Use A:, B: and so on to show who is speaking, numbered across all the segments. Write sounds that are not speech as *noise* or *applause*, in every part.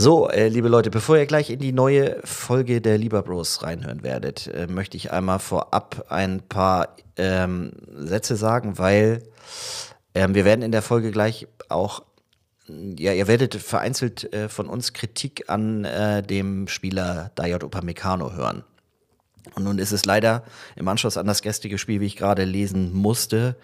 A: So, äh, liebe Leute, bevor ihr gleich in die neue Folge der Lieber Bros reinhören werdet, äh, möchte ich einmal vorab ein paar ähm, Sätze sagen, weil ähm, wir werden in der Folge gleich auch, ja, ihr werdet vereinzelt äh, von uns Kritik an äh, dem Spieler Dayot Upamecano hören. Und nun ist es leider im Anschluss an das gestrige Spiel, wie ich gerade lesen musste,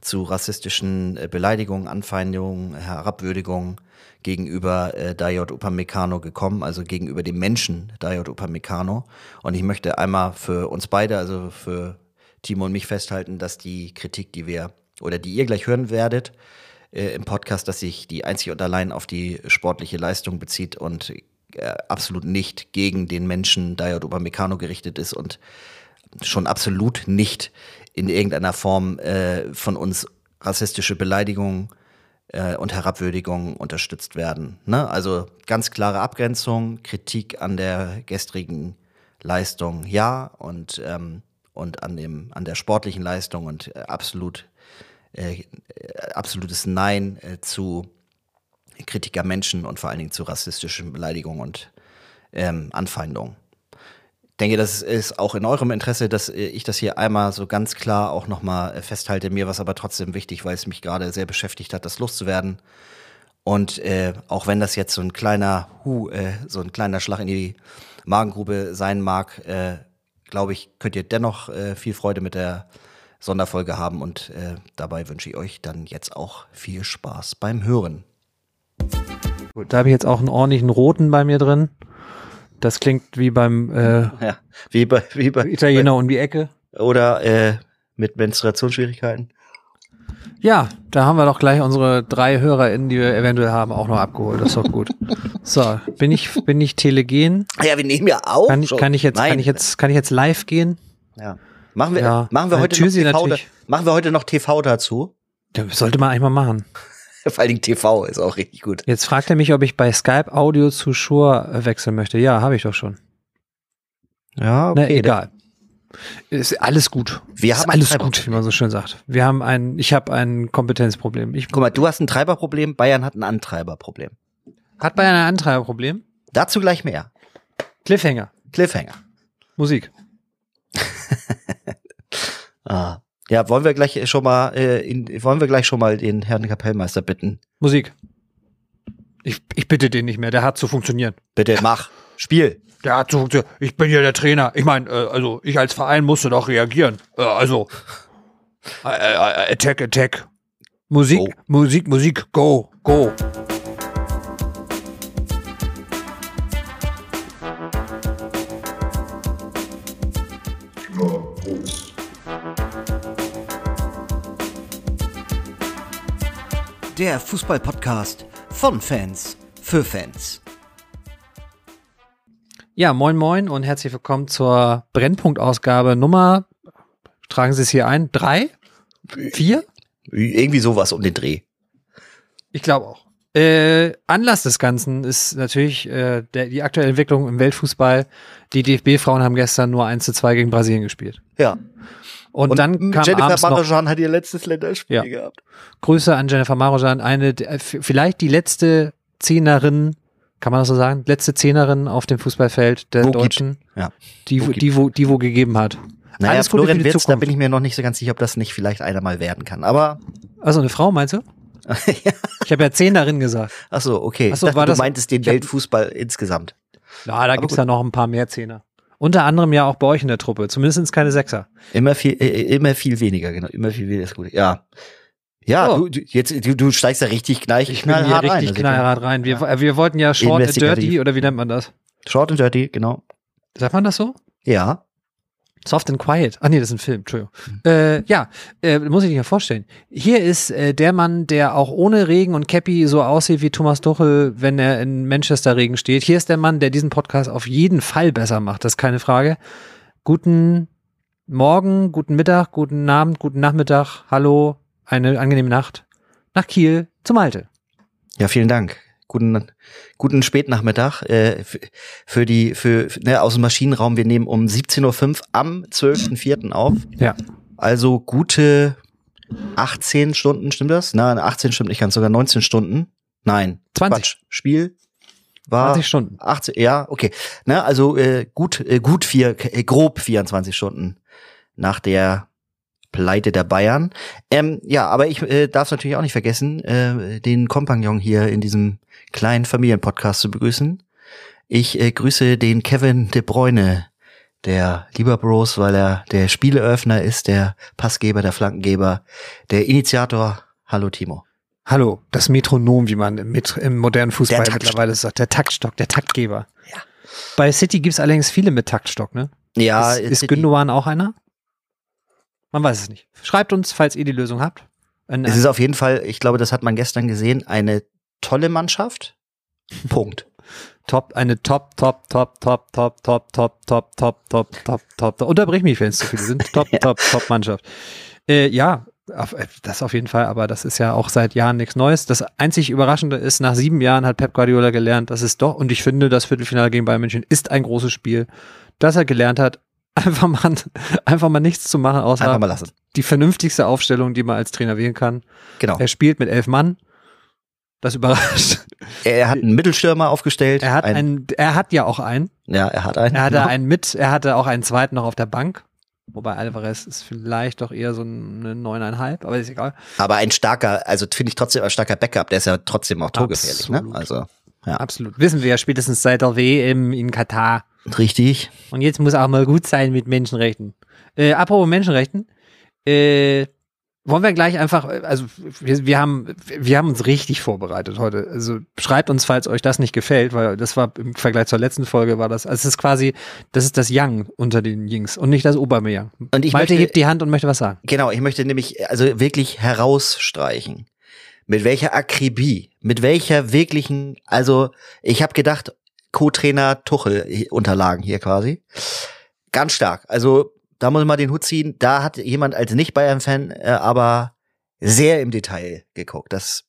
A: zu rassistischen äh, Beleidigungen, Anfeindungen, Herabwürdigungen gegenüber äh, Dayot Upamecano gekommen, also gegenüber dem Menschen Dayot Upamecano. Und ich möchte einmal für uns beide, also für Timo und mich festhalten, dass die Kritik, die wir oder die ihr gleich hören werdet äh, im Podcast, dass sich die einzig und allein auf die sportliche Leistung bezieht und äh, absolut nicht gegen den Menschen Dayot Upamecano gerichtet ist und schon absolut nicht in irgendeiner Form äh, von uns rassistische Beleidigungen äh, und Herabwürdigungen unterstützt werden. Ne? Also ganz klare Abgrenzung, Kritik an der gestrigen Leistung, ja, und, ähm, und an, dem, an der sportlichen Leistung und äh, absolut, äh, absolutes Nein zu Kritiker Menschen und vor allen Dingen zu rassistischen Beleidigungen und ähm, Anfeindungen denke, das ist auch in eurem Interesse, dass ich das hier einmal so ganz klar auch nochmal äh, festhalte. Mir war es aber trotzdem wichtig, weil es mich gerade sehr beschäftigt hat, das loszuwerden. Und äh, auch wenn das jetzt so ein kleiner Hu, äh, so ein kleiner Schlag in die Magengrube sein mag, äh, glaube ich, könnt ihr dennoch äh, viel Freude mit der Sonderfolge haben. Und äh, dabei wünsche ich euch dann jetzt auch viel Spaß beim Hören.
B: Gut, da habe ich jetzt auch einen ordentlichen roten bei mir drin. Das klingt wie beim äh, *laughs*
A: ja, wie bei, wie bei
B: Italiener um die Ecke.
A: Oder äh, mit Menstruationsschwierigkeiten.
B: Ja, da haben wir doch gleich unsere drei HörerInnen, die wir eventuell haben, auch noch abgeholt. Das ist doch gut. So, bin ich, bin ich telegen?
A: Ja, wir nehmen ja auch.
B: Kann, kann ich jetzt, Nein. kann ich jetzt, kann ich jetzt live gehen?
A: Ja. Machen wir, ja. machen wir heute noch TV, da, machen wir heute noch TV dazu?
B: Ja, sollte man eigentlich mal machen. *laughs*
A: Vor allen Dingen TV ist auch richtig gut.
B: Jetzt fragt er mich, ob ich bei Skype Audio zu Shure wechseln möchte. Ja, habe ich doch schon.
A: Ja,
B: okay. Na, egal. Ist alles gut.
A: Wir haben
B: alles gut, wie man so schön sagt. Wir haben ein, ich habe ein Kompetenzproblem. Ich,
A: Guck mal, du hast ein Treiberproblem, Bayern hat ein Antreiberproblem.
B: Hat Bayern ein Antreiberproblem?
A: Dazu gleich mehr.
B: Cliffhanger.
A: Cliffhanger.
B: Musik. *laughs*
A: ah. Ja, wollen wir gleich schon mal, äh, in, wollen wir gleich schon mal den Herrn Kapellmeister bitten?
B: Musik. Ich, ich bitte den nicht mehr, der hat zu funktionieren.
A: Bitte, mach. Spiel.
B: Der hat zu funktionieren. Ich bin ja der Trainer. Ich meine, äh, also ich als Verein musste doch reagieren. Äh, also äh, äh Attack, Attack. Musik, go. Musik, Musik, go, go.
A: Der Fußball-Podcast von Fans für Fans.
B: Ja, moin moin und herzlich willkommen zur Brennpunkt-Ausgabe Nummer, tragen Sie es hier ein, drei? Vier?
A: Irgendwie sowas um den Dreh.
B: Ich glaube auch. Äh, Anlass des Ganzen ist natürlich äh, der, die aktuelle Entwicklung im Weltfußball. Die DFB-Frauen haben gestern nur 1 zu 2 gegen Brasilien gespielt.
A: Ja.
B: Und, und dann kam
A: Jennifer Marojan hat ihr letztes Länderspiel ja. gehabt.
B: Grüße an Jennifer Marojan, eine äh, vielleicht die letzte Zehnerin, kann man das so sagen, letzte Zehnerin auf dem Fußballfeld der wo Deutschen,
A: ja.
B: die, wo die, wo, die wo gegeben hat.
A: Naja, Alles Gute Florian Wirtz, da bin ich mir noch nicht so ganz sicher, ob das nicht vielleicht einer mal werden kann. Aber
B: also eine Frau meinst du? *laughs* Ich habe ja Zehnerin gesagt.
A: Ach so, okay.
B: Ach so, ich dachte, war
A: du
B: das,
A: meintest den Weltfußball insgesamt.
B: Ja, da gibt es ja noch ein paar mehr Zehner. Unter anderem ja auch bei euch in der Truppe. Zumindest keine Sechser.
A: Immer viel, äh, äh, immer viel weniger, genau. Immer viel weniger ist gut. Ja. Ja, oh. du, jetzt, du, du steigst ja richtig gleich
B: ich knallhart bin hier richtig rein. knallhart rein. Wir, ja. wir wollten ja Short and Dirty, oder wie nennt man das?
A: Short and Dirty, genau.
B: Sagt man das so?
A: Ja.
B: Soft and Quiet. Ach nee, das ist ein Film, Entschuldigung. Mhm. Äh, ja, äh, muss ich dir vorstellen. Hier ist äh, der Mann, der auch ohne Regen und Cappy so aussieht wie Thomas Tuchel, wenn er in Manchester Regen steht. Hier ist der Mann, der diesen Podcast auf jeden Fall besser macht, das ist keine Frage. Guten Morgen, guten Mittag, guten Abend, guten Nachmittag, hallo, eine angenehme Nacht. Nach Kiel zum Alte.
A: Ja, vielen Dank guten, guten Spätnachmittag äh, für die, für, ne, aus dem Maschinenraum. Wir nehmen um 17.05 Uhr am 12.04. auf.
B: Ja.
A: Also gute 18 Stunden, stimmt das? Nein, 18 stimmt nicht ganz, sogar 19 Stunden. Nein.
B: 20. Quatsch.
A: Spiel. war
B: 20 Stunden.
A: 80, ja, okay. Ne, also äh, gut, äh, gut vier, äh, grob 24 Stunden nach der Pleite der Bayern. Ähm, ja, aber ich äh, darf natürlich auch nicht vergessen, äh, den Kompagnon hier in diesem kleinen Familienpodcast zu begrüßen. Ich äh, grüße den Kevin de Bruyne, der Lieber Bros, weil er der Spieleöffner ist, der Passgeber, der Flankengeber, der Initiator. Hallo Timo.
B: Hallo, das Metronom, wie man im, im modernen Fußball mittlerweile sagt. Der Taktstock, der Taktgeber.
A: Ja.
B: Bei City gibt's allerdings viele mit Taktstock, ne?
A: Ja,
B: ist, ist
A: City-
B: Gündogan auch einer? Man weiß es nicht. Schreibt uns, falls ihr die Lösung habt. Ein,
A: Es ist auf jeden Fall, ich glaube, das hat man gestern gesehen, eine tolle Mannschaft. Punkt.
B: Top, eine Top, Top, Top, Top, Top, Top, Top, Top, Top, Top, Top, Top. Da Unterbrich mich, wenn es zu viele sind. Top, Top, Top Mannschaft. Äh, ja, äh, das auf jeden Fall, aber das ist ja auch seit Jahren nichts Neues. Das einzig Überraschende ist, nach sieben Jahren hat Pep Guardiola gelernt, dass es doch, und ich finde, das Viertelfinale gegen Bayern München ist ein großes Spiel, dass er gelernt hat, einfach mal, einfach mal nichts zu machen, außer
A: Einfach mal lassen.
B: die vernünftigste Aufstellung, die man als Trainer wählen kann.
A: Genau.
B: Er spielt mit elf Mann. Das überrascht.
A: Er hat einen Mittelstürmer aufgestellt.
B: Er hat
A: ein,
B: einen, er hat ja auch einen.
A: ja, er hat einen.
B: Er hatte
A: genau.
B: einen mit, er hatte auch einen zweiten noch auf der Bank. Wobei Alvarez ist vielleicht doch eher so eine neuneinhalb, aber ist egal.
A: Aber ein starker, also finde ich trotzdem ein starker Backup, der ist ja trotzdem auch torgefährlich, ne? Also, ja.
B: Absolut. Wissen wir ja spätestens seit der WM in Katar.
A: Richtig.
B: Und jetzt muss auch mal gut sein mit Menschenrechten. Äh, apropos Menschenrechten, äh, wollen wir gleich einfach, äh, also wir, wir haben, wir haben uns richtig vorbereitet heute. Also schreibt uns, falls euch das nicht gefällt, weil das war im Vergleich zur letzten Folge war das, also es ist quasi, das ist das Young unter den Yings und nicht das Obermeyang.
A: Und ich
B: Malte
A: möchte-
B: hebt die Hand und möchte was sagen.
A: Genau, ich möchte nämlich also wirklich herausstreichen. Mit welcher Akribie, mit welcher wirklichen, also ich habe gedacht, Co-Trainer Tuchel Unterlagen hier quasi. Ganz stark. Also da muss man den Hut ziehen. Da hat jemand als Nicht-Bayern-Fan äh, aber sehr im Detail geguckt. Das,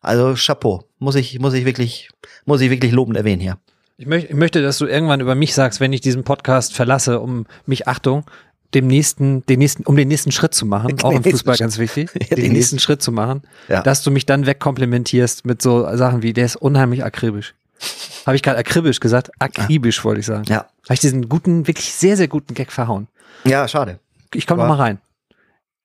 A: also Chapeau. Muss ich, muss ich wirklich, muss ich wirklich lobend erwähnen hier.
B: Ich möchte, dass du irgendwann über mich sagst, wenn ich diesen Podcast verlasse, um mich, Achtung, dem nächsten, den nächsten, um den nächsten Schritt zu machen, *laughs* auch im Fußball ganz wichtig, *laughs*
A: Ja,
B: den,
A: den
B: nächsten
A: nächsten-
B: Schritt zu machen,
A: Ja.
B: dass du mich dann wegkomplimentierst mit so Sachen wie, der ist unheimlich akribisch. Habe ich gerade akribisch gesagt? Akribisch wollte ich sagen.
A: Ja.
B: Habe ich diesen guten, wirklich sehr, sehr guten Gag verhauen.
A: Ja, schade.
B: Ich komme
A: War-
B: noch mal rein.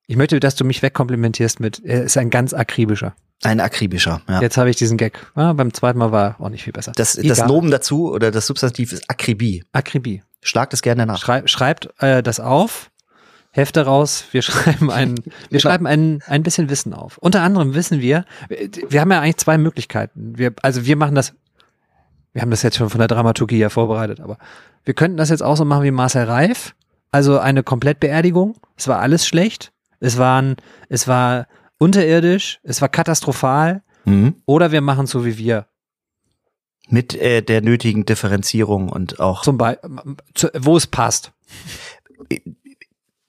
B: Ich möchte, dass du mich wegkomplimentierst mit, er ist ein ganz akribischer.
A: Ein akribischer. Ja.
B: Jetzt habe ich diesen Gag. Ja, beim zweiten Mal war er auch nicht viel besser.
A: Das, das. Nomen dazu oder das Substantiv ist Akribie.
B: Akribie.
A: Schlag das gerne nach.
B: Schrei schreibt äh, das auf, Hefte raus, wir *laughs* schreiben ein, wir
A: Genau.
B: schreiben ein, ein bisschen Wissen auf. Unter anderem wissen wir, wir- wir haben ja eigentlich zwei Möglichkeiten. Wir, also wir machen das, wir haben das jetzt schon von der Dramaturgie ja vorbereitet, aber wir könnten das jetzt auch so machen wie Marcel Reif, also eine Komplettbeerdigung. Es war alles schlecht, es waren, es war unterirdisch, es war katastrophal,
A: Mhm.
B: oder wir machen so wie wir.
A: Mit äh, der nötigen Differenzierung und auch.
B: Zum Beispiel, wo es passt.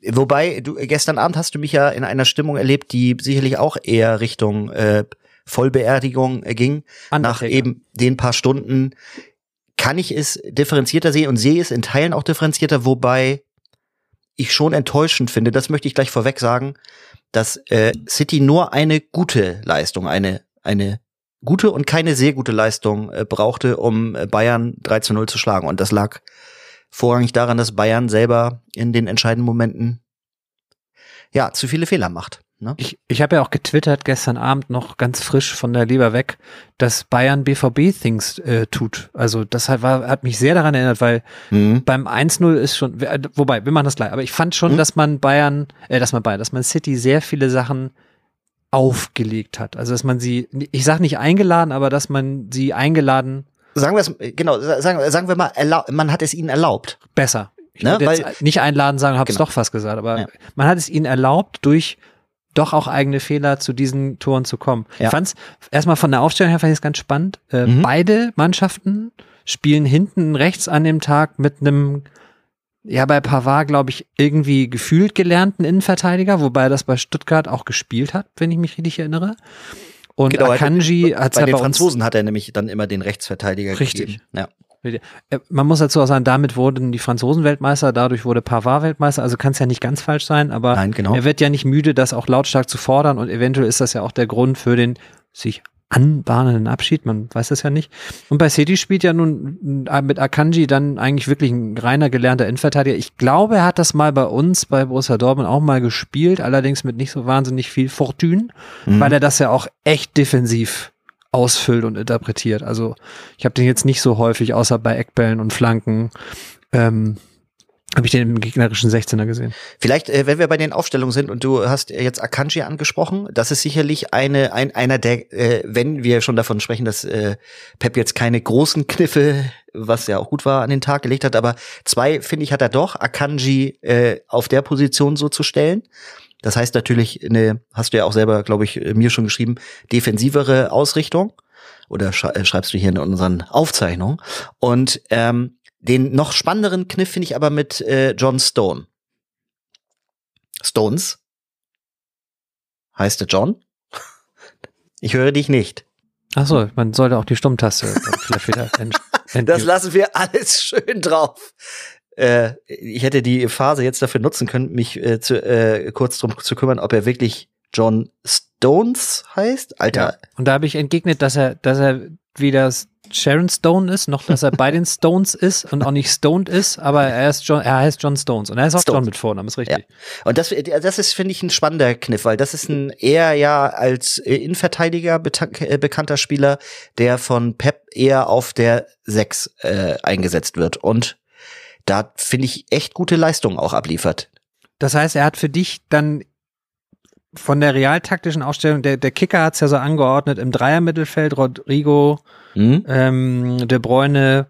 A: Wobei, du gestern Abend hast du mich ja in einer Stimmung erlebt, die sicherlich auch eher Richtung äh, Vollbeerdigung äh, ging. Nach
B: Undertaker.
A: eben den paar Stunden kann ich es differenzierter sehen und sehe es in Teilen auch differenzierter, wobei ich schon enttäuschend finde, das möchte ich gleich vorweg sagen, dass äh, City nur eine gute Leistung, eine, eine gute und keine sehr gute Leistung äh, brauchte, um äh, Bayern 3 zu 0 zu schlagen. Und das lag vorrangig daran, dass Bayern selber in den entscheidenden Momenten ja zu viele Fehler macht. Ne?
B: Ich, ich habe ja auch getwittert gestern Abend noch ganz frisch von der Leber weg, dass Bayern BVB-Things äh, tut. Also das hat, war, hat mich sehr daran erinnert, weil
A: Mhm.
B: beim 1-0 ist schon, äh, wobei, wir machen das gleich, aber ich fand schon,
A: Mhm.
B: dass man Bayern, äh, dass man Bayern, dass man City sehr viele Sachen aufgelegt hat. Also dass man sie, ich sag nicht eingeladen, aber dass man sie eingeladen
A: Sagen wir es, genau, sagen, sagen wir mal, erlau- man hat es ihnen erlaubt.
B: besser. Ich
A: Ne, weil-
B: nicht einladen sagen, habe es
A: Genau.
B: doch fast gesagt, aber
A: Ja.
B: man hat es ihnen erlaubt, durch doch auch eigene Fehler zu diesen Toren zu kommen.
A: Ja.
B: Ich fand's erstmal von der Aufstellung her fand ich es ganz spannend. Äh,
A: Mhm.
B: Beide Mannschaften spielen hinten rechts an dem Tag mit einem ja, bei Pavard, glaube ich, irgendwie gefühlt gelernten Innenverteidiger, wobei er das bei Stuttgart auch gespielt hat, wenn ich mich richtig erinnere. Und
A: Genau,
B: Akanji hat
A: Bei den
B: bei uns
A: Franzosen hat er nämlich dann immer den Rechtsverteidiger
B: Richtig.
A: gegeben. Ja.
B: Äh, Man muss dazu auch sagen, damit wurden die Franzosen Weltmeister, dadurch wurde Pavard Weltmeister, also kann es ja nicht ganz falsch sein, aber
A: Nein, genau.
B: er wird ja nicht müde, das auch lautstark zu fordern und eventuell ist das ja auch der Grund für den sich anbahnenden Abschied, man weiß das ja nicht. Und bei City spielt ja nun äh, mit Akanji dann eigentlich wirklich ein reiner gelernter Endverteidiger. Ich glaube, er hat das mal bei uns, bei Borussia Dortmund auch mal gespielt, allerdings mit nicht so wahnsinnig viel Fortune, mhm. weil er das ja auch echt defensiv ausfüllt und interpretiert. Also ich habe den jetzt nicht so häufig, außer bei Eckbällen und Flanken, ähm, habe ich den im gegnerischen 16er gesehen.
A: Vielleicht, äh, wenn wir bei den Aufstellungen sind und du hast jetzt Akanji angesprochen, das ist sicherlich eine, ein, einer der, äh, wenn wir schon davon sprechen, dass äh, Pep jetzt keine großen Kniffe, was ja auch gut war, an den Tag gelegt hat, aber zwei, finde ich, hat er doch, Akanji äh, auf der Position so zu stellen. Das heißt natürlich, eine, hast du ja auch selber, glaube ich, mir schon geschrieben, defensivere Ausrichtung. Oder äh, schreibst du hier in unseren Aufzeichnungen. Und ähm, den noch spannenderen Kniff finde ich aber mit äh, John Stone. Stones? Heißt der John? *laughs* Ich höre dich nicht.
B: Ach so, man sollte auch die Stummtaste vielleicht
A: wieder *laughs* Das lassen wir alles *laughs* schön drauf. Äh, ich hätte die Phase jetzt dafür nutzen können, mich äh, zu, äh, kurz drum zu kümmern, ob er wirklich John Stones heißt. Alter. Ja.
B: Und da habe ich entgegnet, dass er, dass er weder Sharon Stone ist, noch dass er bei den Stones ist und auch nicht stoned ist, aber er ist John, er heißt John Stones und er ist auch Stones. John mit Vornamen, ist richtig. Ja.
A: Und das, das ist, finde ich, ein spannender Kniff, weil das ist ein eher ja als Innenverteidiger äh, bekannter Spieler, der von Pep eher auf der 6 äh, eingesetzt wird und da finde ich echt gute Leistungen auch abliefert.
B: Das heißt, er hat für dich dann von der realtaktischen Ausstellung, der, der Kicker hat es ja so angeordnet, im Dreiermittelfeld Rodrigo, mhm. ähm, De Bruyne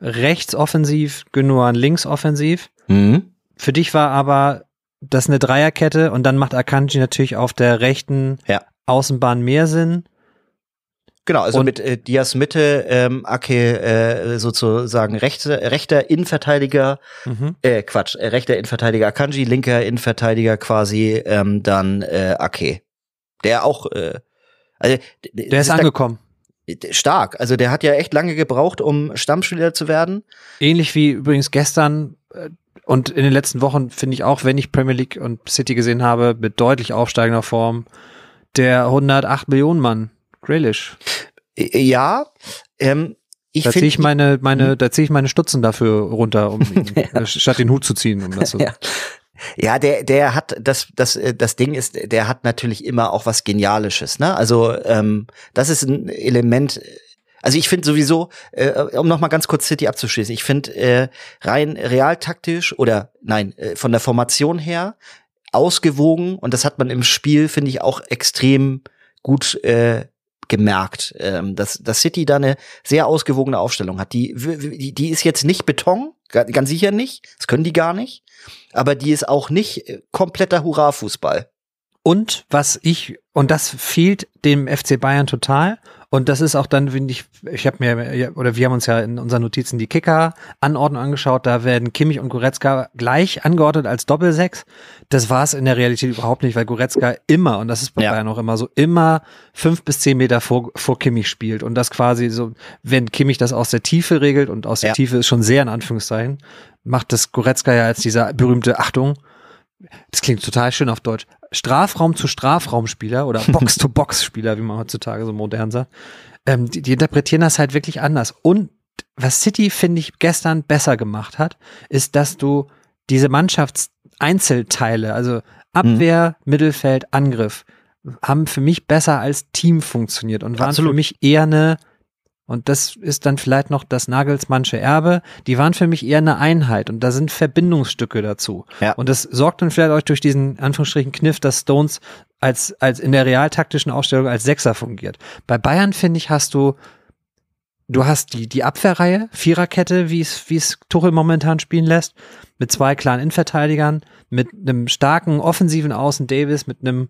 B: rechts offensiv, Gündogan links offensiv. Mhm. Für dich war aber das eine Dreierkette und dann macht Akanji natürlich auf der rechten ja. Außenbahn mehr Sinn.
A: Genau, also und mit äh, Dias Mitte, ähm, Ake äh, sozusagen rechte, rechter Innenverteidiger, mhm. äh, Quatsch, äh, rechter Innenverteidiger Akanji, linker Innenverteidiger quasi ähm, dann äh, Ake. Der auch, äh,
B: also der ist, ist angekommen.
A: Da, stark, also der hat ja echt lange gebraucht, um Stammspieler zu werden.
B: Ähnlich wie übrigens gestern äh, und in den letzten Wochen finde ich auch, wenn ich Premier League und City gesehen habe, mit deutlich aufsteigender Form, der 108 Millionen Mann Grealish.
A: Äh, ja, ähm,
B: ich da ziehe ich meine, meine, hm? da ziehe ich meine Stutzen dafür runter, um *laughs* ja. statt den Hut zu ziehen, um das so.
A: Ja. Ja, der, der hat, das, das, äh, das Ding ist, der hat natürlich immer auch was Genialisches, ne? Also, ähm, das ist ein Element, also ich finde sowieso, äh, um noch mal ganz kurz City abzuschließen, ich finde äh, rein realtaktisch oder nein, äh, von der Formation her ausgewogen und das hat man im Spiel, finde ich, auch extrem gut äh, gemerkt, ähm, dass, dass City da eine sehr ausgewogene Aufstellung hat. Die, die, die ist jetzt nicht Beton, ganz sicher nicht, das können die gar nicht, aber die ist auch nicht äh, kompletter Hurra-Fußball.
B: Und was ich, und das fehlt dem FC Bayern total, und das ist auch dann, finde ich, ich habe mir, oder wir haben uns ja in unseren Notizen die Kicker-Anordnung angeschaut. Da werden Kimmich und Goretzka gleich angeordnet als Doppelsechs. Das war es in der Realität überhaupt nicht, weil Goretzka immer, und das ist bei ja. Bayern auch immer so, immer fünf bis zehn Meter vor, vor Kimmich spielt. Und das quasi so, wenn Kimmich das aus der Tiefe regelt, und aus der ja. Tiefe ist schon sehr in Anführungszeichen, macht das Goretzka ja als dieser berühmte Achtung, das klingt total schön auf Deutsch, Strafraum zu Strafraumspieler oder *laughs* Box-to-Box-Spieler, wie man heutzutage so modern sagt, ähm, die, die interpretieren das halt wirklich anders. Und was City, finde ich, gestern besser gemacht hat, ist, dass du diese Mannschaftseinzelteile, also Abwehr, mhm. Mittelfeld, Angriff, haben für mich besser als Team funktioniert und waren Absolut. für mich eher eine und das ist dann vielleicht noch das Nagelsmannsche Erbe. Die waren für mich eher eine Einheit und da sind Verbindungsstücke dazu. Ja. Und das sorgt dann vielleicht euch durch diesen Anführungsstrichen Kniff, dass Stones als, als in der realtaktischen Ausstellung als Sechser fungiert. Bei Bayern, finde ich, hast du, du hast die, die Abwehrreihe, Viererkette, wie es, wie es Tuchel momentan spielen lässt, mit zwei klaren Innenverteidigern, mit einem starken offensiven Außen Davis, mit einem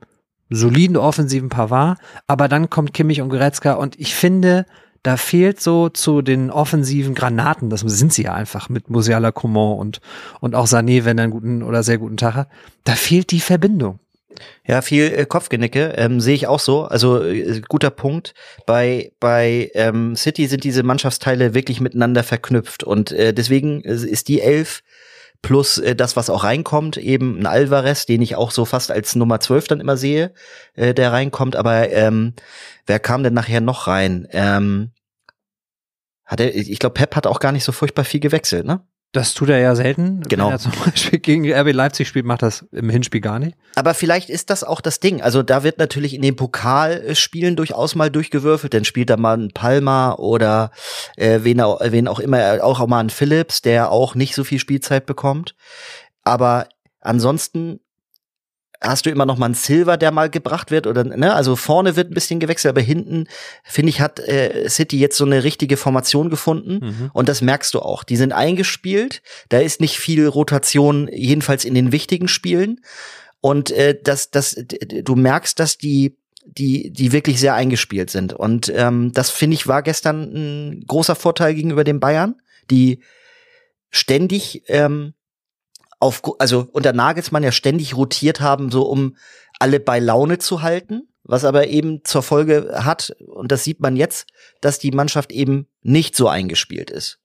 B: soliden offensiven Pavard, aber dann kommt Kimmich und Goretzka und ich finde, da fehlt so zu den offensiven Granaten, das sind sie ja einfach mit Musiala Coman und, und auch Sané, wenn er einen guten oder sehr guten Tag hat, da fehlt die Verbindung.
A: Ja, viel äh, Kopfgenicke ähm, sehe ich auch so. Also äh, guter Punkt. Bei bei ähm, City sind diese Mannschaftsteile wirklich miteinander verknüpft und äh, deswegen ist die Elf plus äh, das, was auch reinkommt, eben ein Alvarez, den ich auch so fast als Nummer 12 dann immer sehe, äh, der reinkommt. Aber ähm, wer kam denn nachher noch rein? Ähm, hat er, ich glaube, Pep hat auch gar nicht so furchtbar viel gewechselt, ne?
B: Das tut er ja selten.
A: Genau.
B: Wenn er zum *laughs* Beispiel gegen RB Leipzig spielt, macht das im Hinspiel gar nicht.
A: Aber vielleicht ist das auch das Ding. Also da wird natürlich in den Pokalspielen durchaus mal durchgewürfelt. Dann spielt da mal ein Palmer oder äh, wen, auch, wen auch immer, auch, auch mal ein Phillips, der auch nicht so viel Spielzeit bekommt. Aber ansonsten hast du immer noch mal einen Silver, der mal gebracht wird oder ne, also vorne wird ein bisschen gewechselt, aber hinten finde ich hat äh, City jetzt so eine richtige Formation gefunden.
B: Mhm.
A: und das merkst du auch. Die sind eingespielt, da ist nicht viel Rotation, jedenfalls in den wichtigen Spielen. Und äh, das das du merkst, dass die die die wirklich sehr eingespielt sind. Und ähm, das finde ich war gestern ein großer Vorteil gegenüber den Bayern, die ständig ähm, auf, also unter Nagelsmann ja ständig rotiert haben, so um alle bei Laune zu halten, was aber eben zur Folge hat, und das sieht man jetzt, dass die Mannschaft eben nicht so eingespielt ist.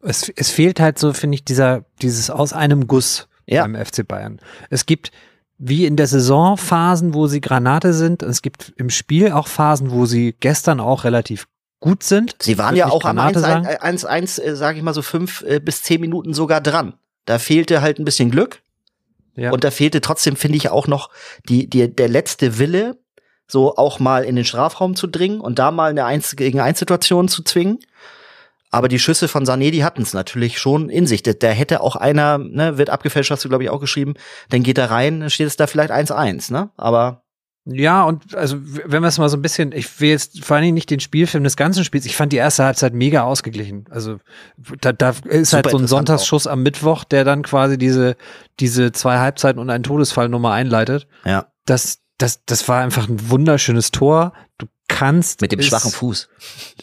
B: Es, es fehlt halt so, finde ich, dieser, dieses aus einem Guss
A: Ja.
B: beim FC Bayern. Es gibt wie in der Saison Phasen, wo sie Granate sind. Es gibt im Spiel auch Phasen, wo sie gestern auch relativ gut sind.
A: Sie waren ja auch am
B: Granate sagen.
A: 1-1, äh, sage ich mal so fünf äh, bis zehn Minuten sogar dran. Da fehlte halt ein bisschen Glück.
B: Ja.
A: Und da fehlte trotzdem, finde ich, auch noch die, die, der letzte Wille, so auch mal in den Strafraum zu dringen und da mal eine 1 gegen 1 Situation zu zwingen. Aber die Schüsse von Sané, die hatten es natürlich schon in sich. Da, da hätte auch einer, ne, wird abgefälscht, hast du, glaube ich, auch geschrieben, dann geht er rein, dann steht es da vielleicht 1-1, ne? Aber
B: Ja, und also wenn wir es mal so ein bisschen, ich will jetzt vor allen Dingen nicht den Spielfilm des ganzen Spiels, ich fand die erste Halbzeit mega ausgeglichen. Also da, da ist halt so ein Sonntagsschuss am Mittwoch, der dann quasi diese, diese zwei Halbzeiten und einen Todesfall Nummer einleitet.
A: ja,
B: Das, das, das war einfach ein wunderschönes Tor. Du kannst
A: mit dem
B: es-
A: schwachen Fuß.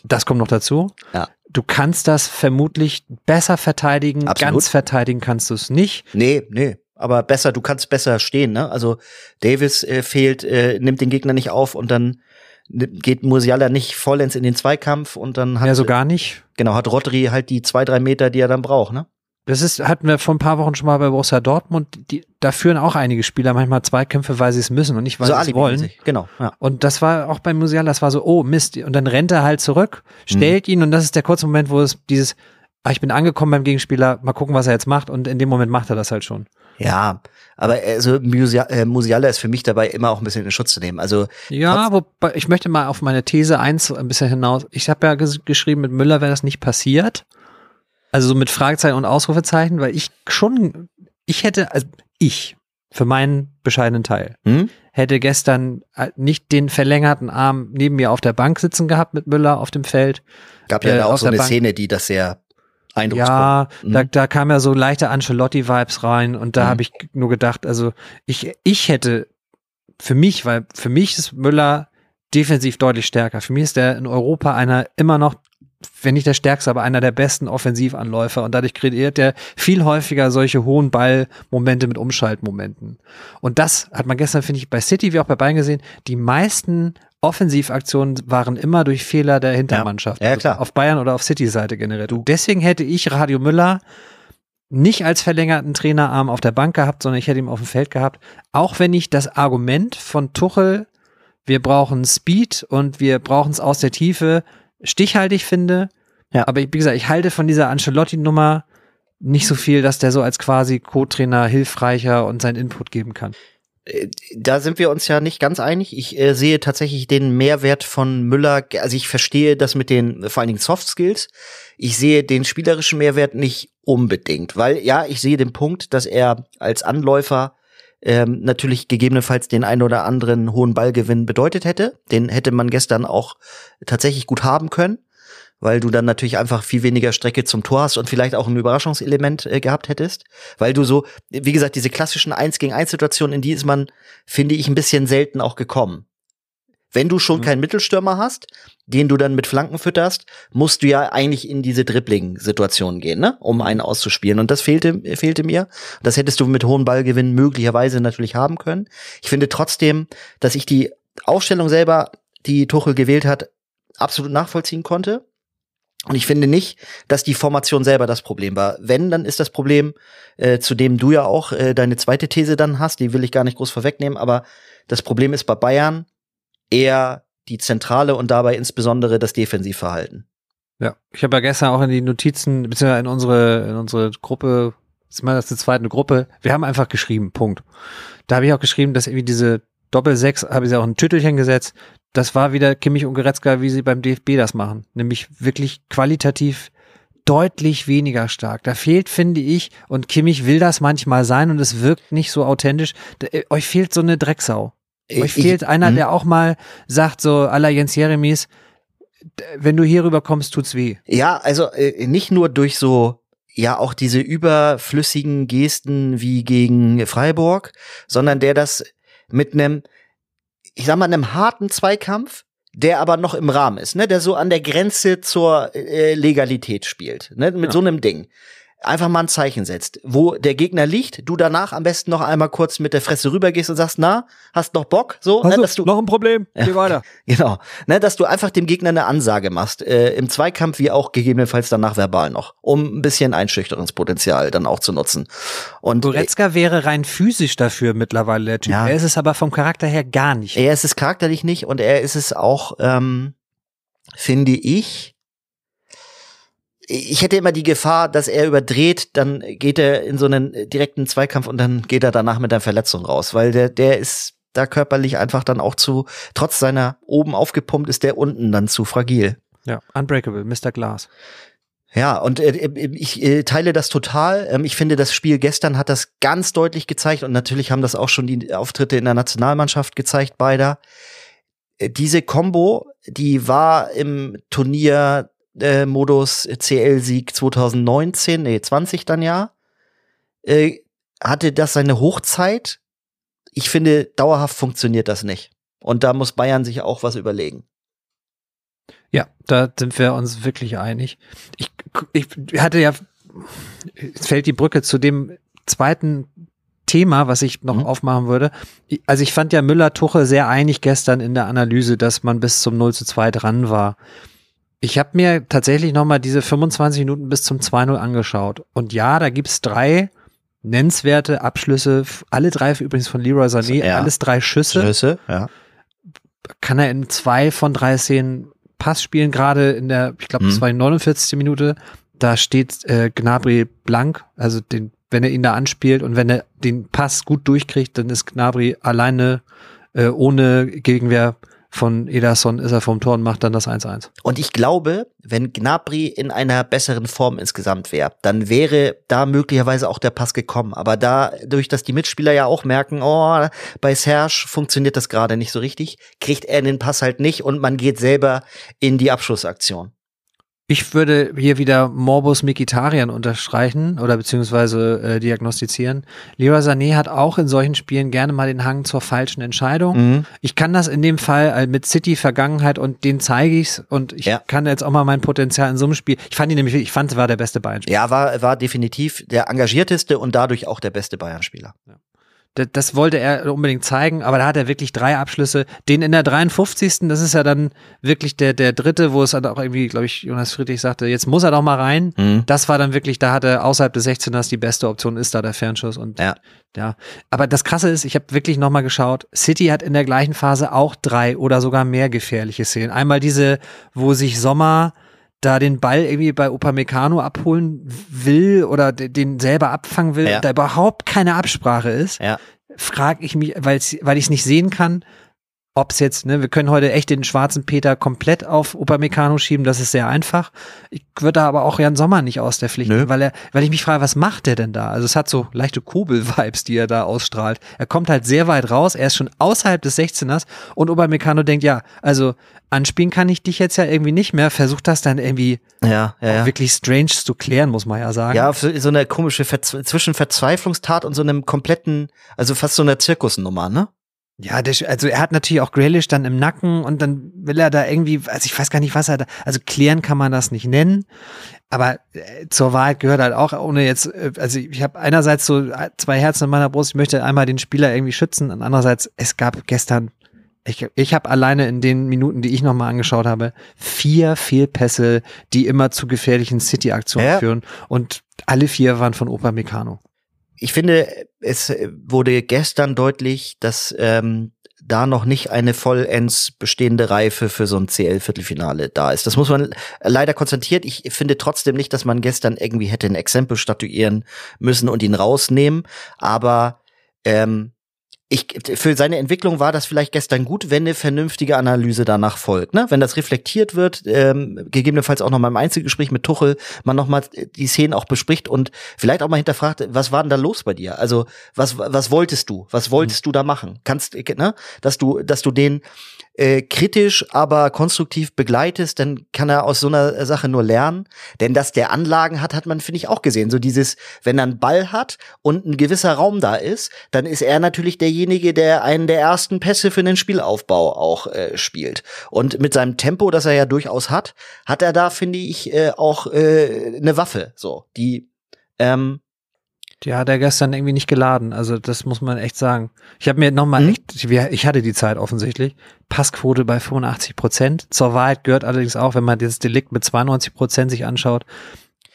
B: Das kommt noch dazu.
A: Ja.
B: Du kannst das vermutlich besser verteidigen.
A: Absolut.
B: Ganz verteidigen kannst du es nicht.
A: Nee, nee. Aber besser, du kannst besser stehen, ne? Also Davis äh, fehlt, äh, nimmt den Gegner nicht auf und dann geht Musiala nicht vollends in den Zweikampf und dann hat
B: Mehr so gar nicht.
A: genau hat Rodri halt die zwei drei Meter, die er dann braucht, ne?
B: Das ist, hatten wir vor ein paar Wochen schon mal bei Borussia Dortmund. Die, da führen auch einige Spieler manchmal Zweikämpfe, weil sie es müssen und nicht, weil
A: so
B: sie es wollen.
A: mäßig. Genau. Ja.
B: Und das war auch bei Musiala, das war so, oh Mist. Und dann rennt er halt zurück, stellt ihn und das ist der kurze Moment, wo es dieses, ah, ich bin angekommen beim Gegenspieler, mal gucken, was er jetzt macht. Und in dem Moment macht er das halt schon.
A: Ja, aber also Musia Musiala ist für mich dabei immer auch ein bisschen in Schutz zu nehmen. Also
B: Ja, wobei, ich möchte mal auf meine These eins ein bisschen hinaus. Ich habe ja ges geschrieben, mit Müller wäre das nicht passiert. Also so mit Fragezeichen und Ausrufezeichen, weil ich schon, ich hätte, also ich, für meinen bescheidenen Teil,
A: hm?
B: hätte gestern äh, nicht den verlängerten Arm neben mir auf der Bank sitzen gehabt mit Müller auf dem Feld.
A: gab ja
B: Äh,
A: da auch so eine
B: Bank.
A: Szene, die das sehr eindrucksvoll.
B: Ja,
A: Mhm.
B: da, da kam ja so leichte Ancelotti-Vibes rein und da
A: Mhm.
B: habe ich nur gedacht, also ich, ich hätte für mich, weil für mich ist Müller defensiv deutlich stärker. Für mich ist er in Europa einer immer noch, wenn nicht der stärkste, aber einer der besten Offensivanläufer und dadurch kreiert er viel häufiger solche hohen Ballmomente mit Umschaltmomenten. Und das hat man gestern, finde ich, bei City wie auch bei Bayern gesehen. Die meisten Offensivaktionen waren immer durch Fehler der Hintermannschaft.
A: Ja, ja, klar.
B: Also auf Bayern oder auf City-Seite generiert. Und deswegen hätte ich Radio Müller nicht als verlängerten Trainerarm auf der Bank gehabt, sondern ich hätte ihn auf dem Feld gehabt. Auch wenn ich das Argument von Tuchel, wir brauchen Speed und wir brauchen es aus der Tiefe, stichhaltig finde.
A: Ja.
B: Aber ich, wie gesagt, ich halte von dieser Ancelotti-Nummer nicht so viel, dass der so als quasi Co-Trainer hilfreicher und seinen Input geben kann.
A: Äh, da sind wir uns ja nicht ganz einig. Ich äh, sehe tatsächlich den Mehrwert von Müller, also ich verstehe das mit den äh, vor allen Dingen Soft Skills. Ich sehe den spielerischen Mehrwert nicht unbedingt, weil ja, ich sehe den Punkt, dass er als Anläufer ähm, natürlich gegebenenfalls den einen oder anderen hohen Ballgewinn bedeutet hätte. Den hätte man gestern auch tatsächlich gut haben können, weil du dann natürlich einfach viel weniger Strecke zum Tor hast und vielleicht auch ein Überraschungselement äh, gehabt hättest, weil du so, wie gesagt, diese klassischen 1 gegen 1 Situationen, in die ist man, finde ich, ein bisschen selten auch gekommen. Wenn du schon
B: Mhm.
A: keinen Mittelstürmer hast, den du dann mit Flanken fütterst, musst du ja eigentlich in diese Dribbling-Situation gehen, ne? um einen auszuspielen. Und das fehlte, fehlte mir. Das hättest du mit hohen Ballgewinnen möglicherweise natürlich haben können. Ich finde trotzdem, dass ich die Aufstellung selber, die Tuchel gewählt hat, absolut nachvollziehen konnte. Und ich finde nicht, dass die Formation selber das Problem war. Wenn, dann ist das Problem, äh, zu dem du ja auch äh, deine zweite These dann hast, die will ich gar nicht groß vorwegnehmen, aber das Problem ist bei Bayern eher die Zentrale und dabei insbesondere das Defensivverhalten.
B: Ja, ich habe ja gestern auch in die Notizen, beziehungsweise in unsere, in unsere Gruppe, ist mal das die zweite Gruppe, wir haben einfach geschrieben, Punkt. Da habe ich auch geschrieben, dass irgendwie diese Doppel-Sechs, habe ich ja auch ein Tüttelchen gesetzt, das war wieder Kimmich und Goretzka, wie sie beim DFB das machen. Nämlich wirklich qualitativ deutlich weniger stark. Da fehlt, finde ich, und Kimmich will das manchmal sein und es wirkt nicht so authentisch. Da, äh, euch fehlt so eine Drecksau. Euch fehlt ich, einer, hm? der auch mal sagt, so aller Jens Jeremies, wenn du hier rüber kommst, tut's weh.
A: Ja, also äh, nicht nur durch so ja auch diese überflüssigen Gesten wie gegen Freiburg, sondern der das mit einem ich sag mal, einem harten Zweikampf, der aber noch im Rahmen ist, ne, der so an der Grenze zur äh, Legalität spielt, ne, mit ja. so einem Ding einfach mal ein Zeichen setzt, wo der Gegner liegt, du danach am besten noch einmal kurz mit der Fresse rübergehst und sagst, na, hast noch Bock, so,
B: ne, dass du noch ein Problem, geh ja, weiter. *laughs*
A: Genau, ne, dass du einfach dem Gegner eine Ansage machst, äh, im Zweikampf wie auch gegebenenfalls danach verbal noch, um ein bisschen Einschüchterungspotenzial dann auch zu nutzen.
B: Und Goretzka äh, wäre rein physisch dafür mittlerweile der Typ. Ja. Er ist es aber vom Charakter her gar nicht.
A: Er ist es charakterlich nicht und er ist es auch, ähm, finde ich, ich hätte immer die Gefahr, dass er überdreht, dann geht er in so einen direkten Zweikampf und dann geht er danach mit einer Verletzung raus, weil der, der ist da körperlich einfach dann auch zu, trotz seiner oben aufgepumpt, ist der unten dann zu fragil.
B: Ja, unbreakable, Mr. Glass.
A: Ja, und äh, äh, ich äh, teile das total. Ähm, ich finde, das Spiel gestern hat das ganz deutlich gezeigt und natürlich haben das auch schon die Auftritte in der Nationalmannschaft gezeigt, beider. Äh, diese Combo, die war im Turnier äh, Modus CL-Sieg 2019, nee, 20 dann ja, äh, hatte das seine Hochzeit. Ich finde, dauerhaft funktioniert das nicht. Und da muss Bayern sich auch was überlegen.
B: Ja, da sind wir uns wirklich einig. Ich, ich hatte ja, es fällt die Brücke zu dem zweiten Thema, was ich noch mhm. aufmachen würde. Also ich fand ja Müller-Tuche sehr einig gestern in der Analyse, dass man bis zum 0 zu 2 dran war. Ich habe mir tatsächlich nochmal diese 25 Minuten bis zum 2-0 angeschaut. Und ja, da gibt's drei nennenswerte Abschlüsse, alle drei übrigens von Leroy Sané, ja. alles drei Schüsse.
A: Schüsse, ja.
B: Kann er in zwei von drei Szenen Pass spielen, gerade in der, ich glaube, das mhm. war die 49. Minute. Da steht äh, Gnabry blank, also den, wenn er ihn da anspielt und wenn er den Pass gut durchkriegt, dann ist Gnabry alleine äh, ohne Gegenwehr von Ederson ist er vom Tor und macht dann das 1-1.
A: Und ich glaube, wenn Gnabry in einer besseren Form insgesamt wäre, dann wäre da möglicherweise auch der Pass gekommen. Aber dadurch, dass die Mitspieler ja auch merken, oh, bei Serge funktioniert das gerade nicht so richtig, kriegt er den Pass halt nicht und man geht selber in die Abschlussaktion.
B: Ich würde hier wieder Morbus Mikitarian unterstreichen oder beziehungsweise äh, diagnostizieren. Leroy Sané hat auch in solchen Spielen gerne mal den Hang zur falschen Entscheidung. Mhm. Ich kann das in dem Fall äh, mit City Vergangenheit und den zeige ich's und ich ja. kann jetzt auch mal mein Potenzial in so einem Spiel. Ich fand ihn nämlich, ich fand, war der beste Bayern-Spieler.
A: Ja, war, war definitiv der engagierteste und dadurch auch der beste Bayern-Spieler. Ja
B: das wollte er unbedingt zeigen, aber da hat er wirklich drei Abschlüsse. Den in der 53. Das ist ja dann wirklich der, der dritte, wo es dann auch irgendwie, glaube ich, Jonas Friedrich sagte, jetzt muss er doch mal rein. Mhm. Das war dann wirklich, da hat er außerhalb des 16ers die beste Option, ist da der Fernschuss und ja. ja. Aber das Krasse ist, ich habe wirklich nochmal geschaut, City hat in der gleichen Phase auch drei oder sogar mehr gefährliche Szenen. Einmal diese, wo sich Sommer da den Ball irgendwie bei Upamecano abholen will oder den selber abfangen will, ja. da überhaupt keine Absprache ist, ja. frage ich mich, weil ich es nicht sehen kann, ob es jetzt, ne, wir können heute echt den schwarzen Peter komplett auf Upamecano schieben, das ist sehr einfach. Ich würde da aber auch Jan Sommer nicht aus der Pflicht, Nö. weil er, weil ich mich frage, was macht der denn da? Also es hat so leichte Kobel-Vibes, die er da ausstrahlt. Er kommt halt sehr weit raus, er ist schon außerhalb des 16ers und Upamecano denkt, ja, also anspielen kann ich dich jetzt ja irgendwie nicht mehr, versucht das dann irgendwie
A: ja, ja, ja.
B: wirklich strange zu klären, muss man ja sagen.
A: Ja, so eine komische Verz zwischen Verzweiflungstat und so einem kompletten, also fast so einer Zirkusnummer, ne?
B: Ja, der, also er hat natürlich auch Grealish dann im Nacken und dann will er da irgendwie, also ich weiß gar nicht, was er da, also klären kann man das nicht nennen, aber äh, zur Wahrheit gehört halt auch, ohne jetzt, äh, also ich habe einerseits so zwei Herzen in meiner Brust, ich möchte einmal den Spieler irgendwie schützen und andererseits, es gab gestern Ich, ich habe alleine in den Minuten, die ich nochmal angeschaut habe, vier Fehlpässe, die immer zu gefährlichen City-Aktionen
A: Ja.
B: führen. Und alle vier waren von Opa Meccano.
A: Ich finde, es wurde gestern deutlich, dass ähm, da noch nicht eine vollends bestehende Reife für so ein CL-Viertelfinale da ist. Das muss man leider konstatiert. Ich finde trotzdem nicht, dass man gestern irgendwie hätte ein Exempel statuieren müssen und ihn rausnehmen. Aber ähm, ich, für seine Entwicklung war das vielleicht gestern gut, wenn eine vernünftige Analyse danach folgt. Ne? Wenn das reflektiert wird, ähm, gegebenenfalls auch noch mal im Einzelgespräch mit Tuchel, man noch mal die Szenen auch bespricht und vielleicht auch mal hinterfragt, was war denn da los bei dir? Also was was wolltest du? Was wolltest du da machen? Kannst ne, dass du dass du den äh, kritisch, aber konstruktiv begleitest, dann kann er aus so einer Sache nur lernen. Denn dass der Anlagen hat, hat man, finde ich, auch gesehen. So dieses, wenn er einen Ball hat und ein gewisser Raum da ist, dann ist er natürlich derjenige, der einen der ersten Pässe für den Spielaufbau auch äh, spielt. Und mit seinem Tempo, das er ja durchaus hat, hat er da, finde ich, äh, auch äh, eine Waffe, so, die ähm,
B: Die hat er gestern irgendwie nicht geladen. Also das muss man echt sagen. Ich habe mir nochmal
A: Mhm.
B: echt, ich- ich hatte die Zeit offensichtlich, Passquote bei 85 Prozent. Zur Wahrheit gehört allerdings auch, wenn man das Delikt mit 92 Prozent sich anschaut,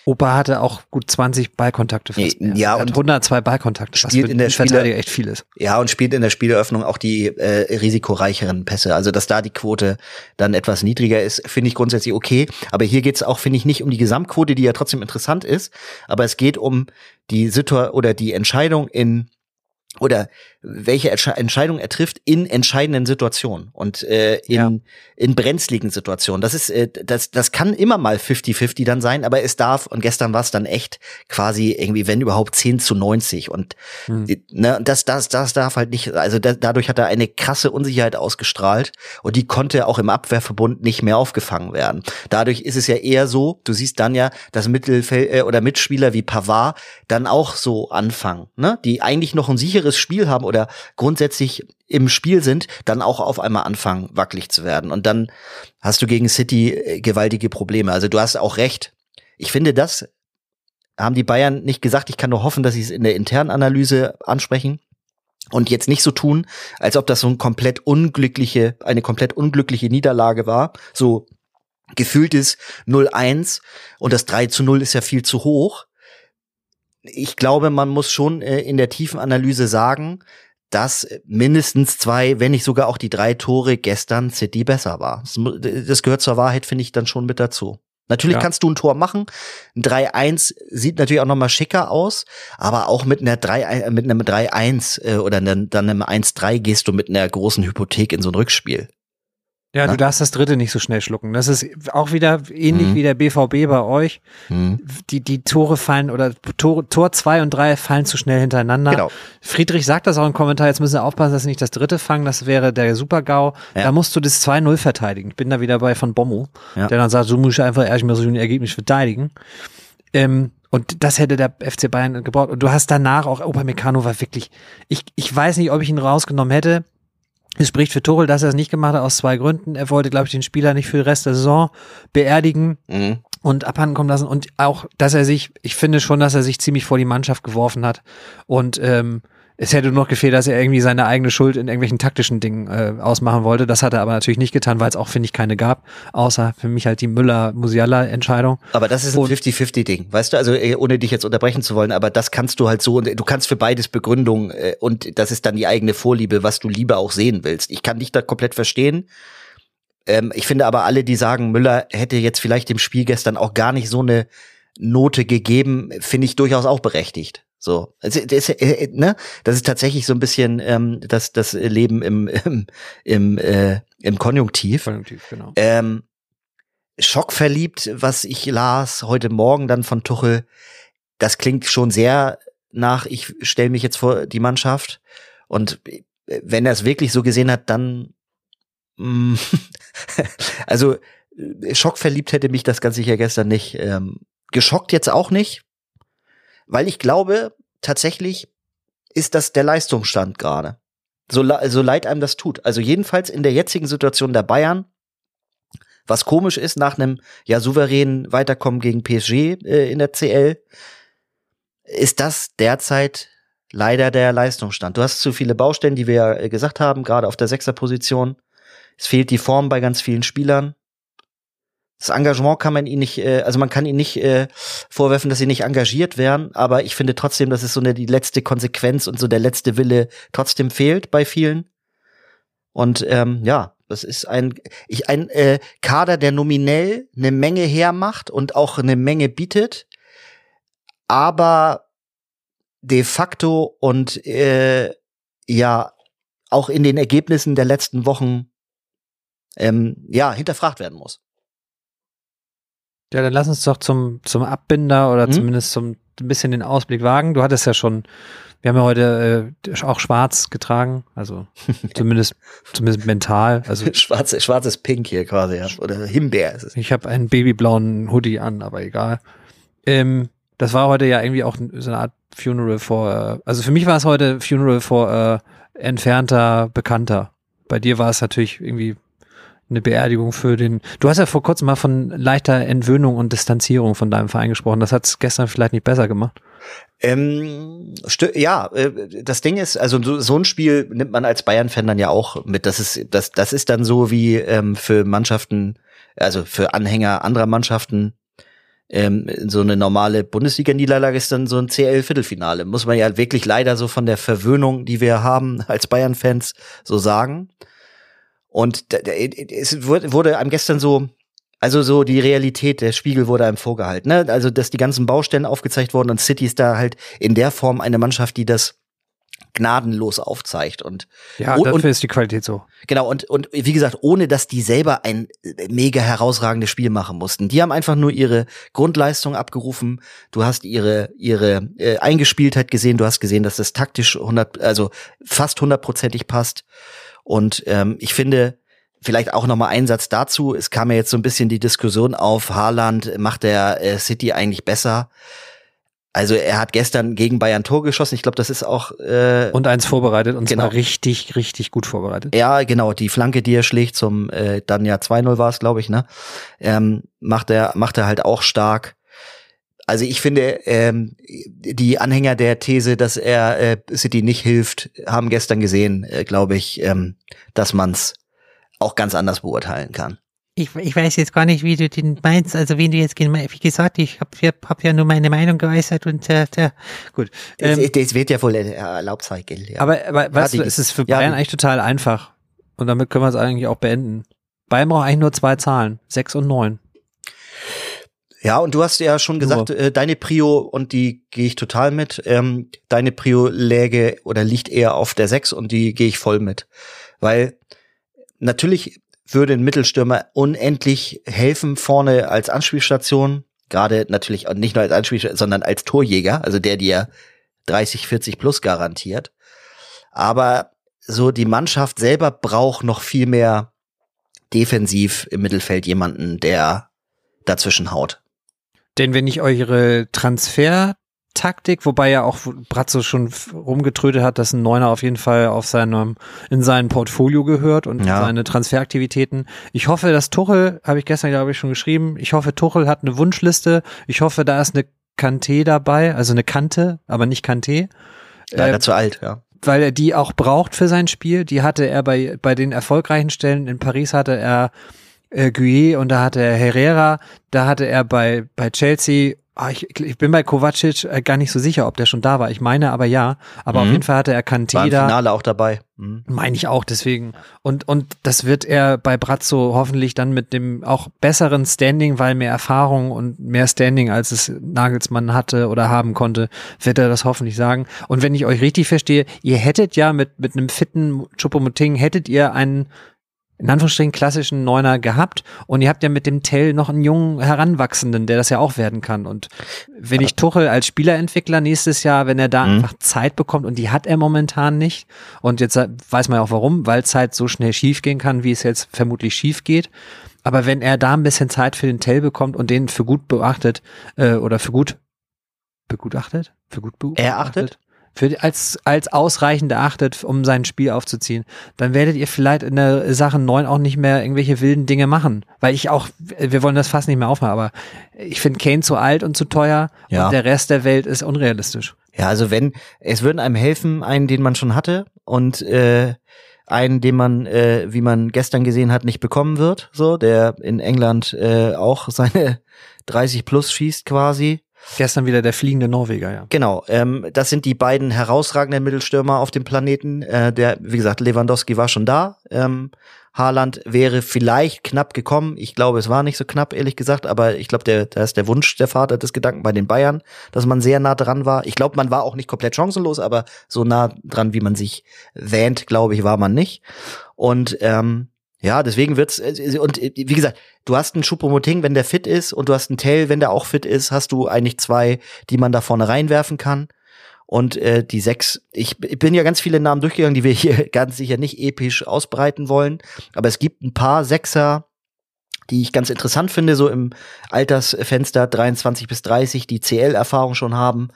B: Opa hatte auch gut 20 Ballkontakte fast
A: ja,
B: hat
A: und
B: 102 Ballkontakte,
A: spielt in der
B: Verteidiger echt viel ist.
A: Ja, und spielt in der Spieleröffnung auch die äh, risikoreicheren Pässe. Also, dass da die Quote dann etwas niedriger ist, finde ich grundsätzlich okay. Aber hier geht's auch, finde ich, nicht um die Gesamtquote, die ja trotzdem interessant ist. Aber es geht um die Situation oder die Entscheidung in oder welche Entsche- Entscheidung er trifft in entscheidenden Situationen und äh, in,
B: Ja.
A: in brenzligen Situationen. Das ist, äh, das, das kann immer mal 50-50 dann sein, aber es darf, und gestern war es dann echt quasi irgendwie, wenn überhaupt 10 zu 90 und
B: Hm.
A: ne, das, das, das darf halt nicht, also da, dadurch hat er eine krasse Unsicherheit ausgestrahlt und die konnte auch im Abwehrverbund nicht mehr aufgefangen werden. Dadurch ist es ja eher so, du siehst dann ja, dass Mittelfeld äh, oder Mitspieler wie Pavard dann auch so anfangen, ne, die eigentlich noch ein sicheres Spiel haben oder grundsätzlich im Spiel sind, dann auch auf einmal anfangen, wackelig zu werden. Und dann hast du gegen City äh, gewaltige Probleme. Also du hast auch recht. Ich finde, das haben die Bayern nicht gesagt. Ich kann nur hoffen, dass sie es in der internen Analyse ansprechen und jetzt nicht so tun, als ob das so ein komplett unglückliche, eine komplett unglückliche Niederlage war. So gefühltes 0-1 und das 3 zu 0 ist ja viel zu hoch. Ich glaube, man muss schon äh, in der tiefen Analyse sagen, dass mindestens zwei, wenn nicht sogar auch die drei Tore gestern City besser war. Das, gehört zur Wahrheit, finde ich, dann schon mit dazu. Natürlich
B: Ja.
A: kannst du ein Tor machen. Ein 3-1 sieht natürlich auch noch mal schicker aus, aber auch mit einer 3, äh, mit einem 3-1 äh, oder dann dann einem 1-3 gehst du mit einer großen Hypothek in so ein Rückspiel.
B: Ja, du darfst das dritte nicht so schnell schlucken. Das ist auch wieder ähnlich
A: Mhm.
B: wie der BVB bei euch.
A: Hm.
B: Die, die Tore fallen oder Tor, Tor zwei und drei fallen zu schnell hintereinander.
A: Genau.
B: Friedrich sagt das auch im Kommentar, jetzt müssen sie aufpassen, dass sie nicht das dritte fangen, das wäre der Super-GAU.
A: Ja.
B: Da musst du das 2-0 verteidigen. Ich bin da wieder bei von Bommo,
A: Ja.
B: der dann sagt, so muss ich einfach erstmal so ein Ergebnis verteidigen. Ähm, und das hätte der FC Bayern gebraucht. Und du hast danach auch, Upamecano war wirklich, ich, ich weiß nicht, ob ich ihn rausgenommen hätte. Es spricht für Tuchel, dass er es nicht gemacht hat, aus zwei Gründen. Er wollte, glaube ich, den Spieler nicht für den Rest der Saison beerdigen
A: Mhm.
B: und abhanden kommen lassen und auch, dass er sich, ich finde schon, dass er sich ziemlich vor die Mannschaft geworfen hat und ähm, es hätte nur noch gefehlt, dass er irgendwie seine eigene Schuld in irgendwelchen taktischen Dingen äh, ausmachen wollte. Das hat er aber natürlich nicht getan, weil es auch, finde ich, keine gab, außer für mich halt die Müller-Musiala-Entscheidung.
A: Aber das ist ein
B: Und-
A: 50-50-Ding, weißt du? Also äh, ohne dich jetzt unterbrechen zu wollen, aber das kannst du halt so und du kannst für beides Begründung äh, und das ist dann die eigene Vorliebe, was du lieber auch sehen willst. Ich kann dich da komplett verstehen. Ähm, ich finde aber alle, die sagen, Müller hätte jetzt vielleicht dem Spiel gestern auch gar nicht so eine Note gegeben, finde ich durchaus auch berechtigt. So, also, das, äh, ne? das ist tatsächlich so ein bisschen ähm, das, das Leben im, im, im, äh, im Konjunktiv.
B: Konjunktiv, genau.
A: Ähm, schockverliebt, was ich las heute Morgen dann von Tuchel, das klingt schon sehr nach, ich stelle mich jetzt vor die Mannschaft und äh, wenn er es wirklich so gesehen hat, dann mm, *laughs* also äh, schockverliebt hätte mich das ganz sicher gestern nicht. Ähm, geschockt jetzt auch nicht, weil ich glaube, tatsächlich ist das der Leistungsstand gerade. So, so leid einem das tut. Also jedenfalls in der jetzigen Situation der Bayern, was komisch ist nach einem ja souveränen Weiterkommen gegen PSG äh, in der CL, ist das derzeit leider der Leistungsstand. Du hast zu viele Baustellen, die wir ja äh, gesagt haben, gerade auf der Sechserposition. Es fehlt die Form bei ganz vielen Spielern. Das Engagement kann man ihn nicht, äh, also man kann ihn nicht äh, vorwerfen, dass sie nicht engagiert wären, aber ich finde trotzdem, dass es so eine die letzte Konsequenz und so der letzte Wille trotzdem fehlt bei vielen. Und ähm, ja, das ist ein ich ein äh, Kader, der nominell eine Menge hermacht und auch eine Menge bietet, aber de facto und äh, ja auch in den Ergebnissen der letzten Wochen ähm, ja hinterfragt werden muss.
B: Ja, dann lass uns doch zum, zum Abbinder oder mhm. zumindest zum ein bisschen den Ausblick wagen. Du hattest ja schon, wir haben ja heute äh, auch schwarz getragen, also *laughs* zumindest zumindest mental. Also *laughs*
A: schwarz, schwarzes Pink hier quasi, ja. oder Himbeer ist es.
B: Ich habe einen babyblauen Hoodie an, aber egal. Ähm, das war heute ja irgendwie auch so eine Art Funeral for, also für mich war es heute Funeral for äh, entfernter Bekannter. Bei dir war es natürlich irgendwie eine Beerdigung für den. Du hast ja vor kurzem mal von leichter Entwöhnung und Distanzierung von deinem Verein gesprochen. Das hat es gestern vielleicht nicht besser gemacht.
A: Ähm, ja, äh, das Ding ist, also so, so ein Spiel nimmt man als Bayern-Fan dann ja auch mit. Das ist, das, das ist dann so wie ähm, für Mannschaften, also für Anhänger anderer Mannschaften ähm, so eine normale Bundesliga-Niederlage ist dann so ein CL-Viertelfinale. Muss man ja wirklich leider so von der Verwöhnung, die wir haben als Bayern-Fans, so sagen. Und es wurde einem gestern so, also so die Realität, der Spiegel wurde einem vorgehalten. Ne? Also, dass die ganzen Baustellen aufgezeigt wurden und City ist da halt in der Form eine Mannschaft, die das gnadenlos aufzeigt und
B: ja dafür und, ist die Qualität so
A: genau und und wie gesagt ohne dass die selber ein mega herausragendes Spiel machen mussten die haben einfach nur ihre Grundleistung abgerufen du hast ihre ihre äh, Eingespieltheit gesehen du hast gesehen dass das taktisch 100 also fast hundertprozentig passt und ähm, ich finde vielleicht auch noch mal ein Satz dazu es kam ja jetzt so ein bisschen die Diskussion auf Haaland macht der äh, City eigentlich besser also er hat gestern gegen Bayern Tor geschossen. Ich glaube, das ist auch
B: äh, und eins vorbereitet und genau. zwar richtig, richtig gut vorbereitet.
A: Ja, genau. Die Flanke, die er schlägt zum äh, dann ja 2-0 war es, glaube ich, ne? Ähm, macht er macht er halt auch stark. Also ich finde, ähm, die Anhänger der These, dass er äh, City nicht hilft, haben gestern gesehen, äh, glaube ich, ähm, dass man's auch ganz anders beurteilen kann
C: ich, ich weiß jetzt gar nicht, wie du den meinst, also wen du jetzt, wie gesagt, ich habe hab ja nur meine Meinung geäußert und äh, der, gut.
A: Ähm, das, das, wird ja wohl erlaubt sein, gell?
B: Ja. Aber, aber weißt ja, du, es ist für Bayern ja, eigentlich total einfach und damit können wir es eigentlich auch beenden. Bayern braucht eigentlich nur zwei Zahlen, sechs und neun.
A: Ja, und du hast ja schon gesagt, äh, deine Prio, und die gehe ich total mit, ähm, deine Prio läge oder liegt eher auf der sechs und die gehe ich voll mit. Weil natürlich würde ein Mittelstürmer unendlich helfen vorne als Anspielstation. Gerade natürlich nicht nur als Anspielstation, sondern als Torjäger, also der dir 30, 40 plus garantiert. Aber so die Mannschaft selber braucht noch viel mehr defensiv im Mittelfeld jemanden, der dazwischen haut.
B: Denn wenn ich eure Transfer Taktik, wobei ja auch Bratzo schon rumgetrödet hat, dass ein Neuner auf jeden Fall auf seinem, in sein Portfolio gehört und ja. seine Transferaktivitäten. Ich hoffe, dass Tuchel, habe ich gestern glaube ich schon geschrieben, ich hoffe, Tuchel hat eine Wunschliste. Ich hoffe, da ist eine Kante dabei, also eine Kante, aber nicht Kante.
A: Leider äh, zu alt, ja.
B: Weil er die auch braucht für sein Spiel. Die hatte er bei, bei den erfolgreichen Stellen. In Paris hatte er äh, Guye und da hatte er Herrera, da hatte er bei, bei Chelsea Ah, ich, ich, bin bei Kovacic äh, gar nicht so sicher, ob der schon da war. Ich meine aber ja. Aber mhm. auf jeden Fall hatte er Kanté war im
A: da. Finale auch dabei.
B: Mhm. Meine ich auch, deswegen. Und, und das wird er bei Brazzo hoffentlich dann mit dem auch besseren Standing, weil mehr Erfahrung und mehr Standing, als es Nagelsmann hatte oder haben konnte, wird er das hoffentlich sagen. Und wenn ich euch richtig verstehe, ihr hättet ja mit, mit einem fitten Chupomoting, hättet ihr einen in Anführungsstrichen klassischen Neuner gehabt und ihr habt ja mit dem Tell noch einen jungen Heranwachsenden, der das ja auch werden kann. Und wenn ich Tuchel als Spielerentwickler nächstes Jahr, wenn er da mhm. einfach Zeit bekommt und die hat er momentan nicht und jetzt weiß man ja auch warum, weil Zeit so schnell schief gehen kann, wie es jetzt vermutlich schief geht. Aber wenn er da ein bisschen Zeit für den Tell bekommt und den für gut beachtet äh, oder für gut begutachtet, für gut
A: beachtet, erachtet,
B: für, als, als ausreichend erachtet, um sein Spiel aufzuziehen, dann werdet ihr vielleicht in der Sache 9 auch nicht mehr irgendwelche wilden Dinge machen. Weil ich auch, wir wollen das fast nicht mehr aufmachen, aber ich finde Kane zu alt und zu teuer ja. und der Rest der Welt ist unrealistisch.
A: Ja, also wenn, es würden einem helfen, einen, den man schon hatte und äh, einen, den man, äh, wie man gestern gesehen hat, nicht bekommen wird, so, der in England äh, auch seine *laughs* 30 plus schießt quasi.
B: Gestern wieder der fliegende Norweger, ja.
A: Genau, ähm, das sind die beiden herausragenden Mittelstürmer auf dem Planeten. Äh, der, wie gesagt, Lewandowski war schon da. Ähm, Haaland wäre vielleicht knapp gekommen. Ich glaube, es war nicht so knapp, ehrlich gesagt, aber ich glaube, der, da ist der Wunsch der Vater des Gedanken bei den Bayern, dass man sehr nah dran war. Ich glaube, man war auch nicht komplett chancenlos, aber so nah dran, wie man sich wähnt, glaube ich, war man nicht. Und ähm, ja, deswegen wird's äh, und äh, wie gesagt, du hast einen Choupo-Moting, wenn der fit ist und du hast einen Tell, wenn der auch fit ist, hast du eigentlich zwei, die man da vorne reinwerfen kann. Und äh, die sechs, ich, ich bin ja ganz viele Namen durchgegangen, die wir hier *laughs* ganz sicher nicht episch ausbreiten wollen, aber es gibt ein paar Sechser, die ich ganz interessant finde, so im Altersfenster 23 bis 30, die CL-Erfahrung schon haben,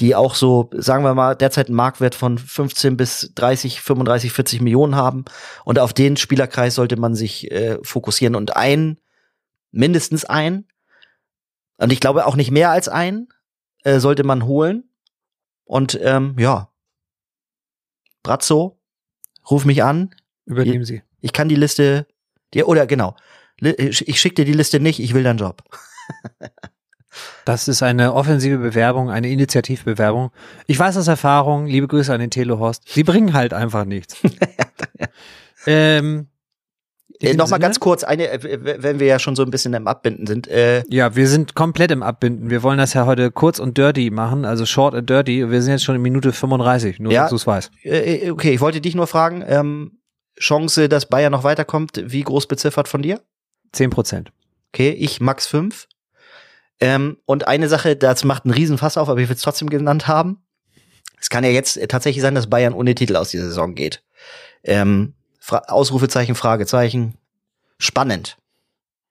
A: die auch so, sagen wir mal, derzeit einen Marktwert von 15 bis 30, 35, 40 Millionen haben. Und auf den Spielerkreis sollte man sich äh, fokussieren und ein, mindestens ein, und ich glaube auch nicht mehr als ein, äh, sollte man holen. Und ähm, ja, Brazzo, ruf mich an.
B: Übernehmen Sie.
A: Ich kann die Liste dir, oder genau, ich schicke dir die Liste nicht, ich will deinen Job.
B: Das ist eine offensive Bewerbung, eine Initiativbewerbung. Ich weiß aus Erfahrung, liebe Grüße an den Telehorst, sie bringen halt einfach nichts. *laughs* ähm,
A: Äh, Nochmal ganz kurz, eine, äh, wenn wir ja schon so ein bisschen im Abbinden sind. Äh,
B: Ja, wir sind komplett im Abbinden. Wir wollen das ja heute kurz und dirty machen, also short and dirty. Wir sind jetzt schon in Minute 35, nur
A: Ja.
B: dass du es weißt.
A: äh, okay, ich wollte dich nur fragen, ähm, Chance, dass Bayern noch weiterkommt, wie groß beziffert von dir?
B: 10 Prozent.
A: Okay, ich max 5. Ähm, und eine Sache, das macht einen Riesenfass auf, aber ich will es trotzdem genannt haben. Es kann ja jetzt tatsächlich sein, dass Bayern ohne Titel aus dieser Saison geht. Ähm, Fra Ausrufezeichen, Fragezeichen. Spannend.